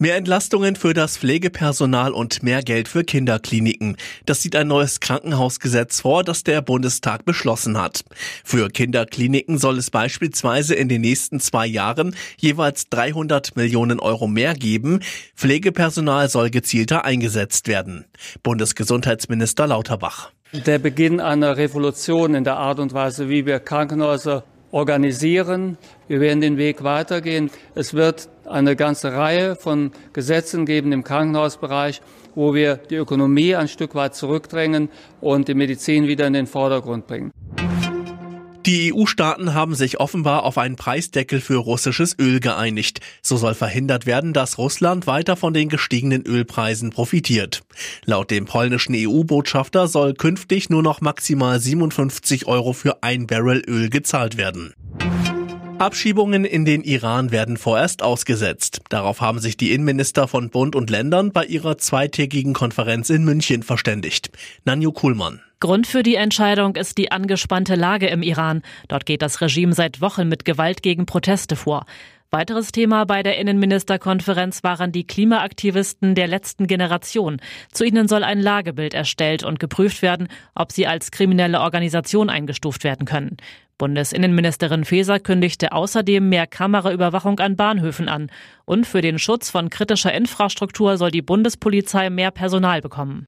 Mehr Entlastungen für das Pflegepersonal und mehr Geld für Kinderkliniken. Das sieht ein neues Krankenhausgesetz vor, das der Bundestag beschlossen hat. Für Kinderkliniken soll es beispielsweise in den nächsten zwei Jahren jeweils 300 Millionen Euro mehr geben. Pflegepersonal soll gezielter eingesetzt werden. Bundesgesundheitsminister Lauterbach. Der Beginn einer Revolution in der Art und Weise, wie wir Krankenhäuser organisieren. Wir werden den Weg weitergehen. Es wird eine ganze Reihe von Gesetzen geben im Krankenhausbereich, wo wir die Ökonomie ein Stück weit zurückdrängen und die Medizin wieder in den Vordergrund bringen. Die EU-Staaten haben sich offenbar auf einen Preisdeckel für russisches Öl geeinigt. So soll verhindert werden, dass Russland weiter von den gestiegenen Ölpreisen profitiert. Laut dem polnischen EU-Botschafter soll künftig nur noch maximal 57 Euro für ein Barrel Öl gezahlt werden. Abschiebungen in den Iran werden vorerst ausgesetzt. Darauf haben sich die Innenminister von Bund und Ländern bei ihrer zweitägigen Konferenz in München verständigt. Nanju Kuhlmann. Grund für die Entscheidung ist die angespannte Lage im Iran. Dort geht das Regime seit Wochen mit Gewalt gegen Proteste vor. Weiteres Thema bei der Innenministerkonferenz waren die Klimaaktivisten der letzten Generation. Zu ihnen soll ein Lagebild erstellt und geprüft werden, ob sie als kriminelle Organisation eingestuft werden können. Bundesinnenministerin Faeser kündigte außerdem mehr Kameraüberwachung an Bahnhöfen an. Und für den Schutz von kritischer Infrastruktur soll die Bundespolizei mehr Personal bekommen.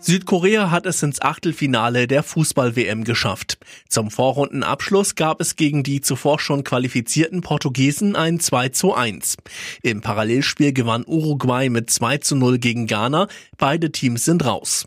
Südkorea hat es ins Achtelfinale der Fußball-WM geschafft. Zum Vorrundenabschluss gab es gegen die zuvor schon qualifizierten Portugiesen ein 2 zu 1. Im Parallelspiel gewann Uruguay mit 2 zu 0 gegen Ghana. Beide Teams sind raus.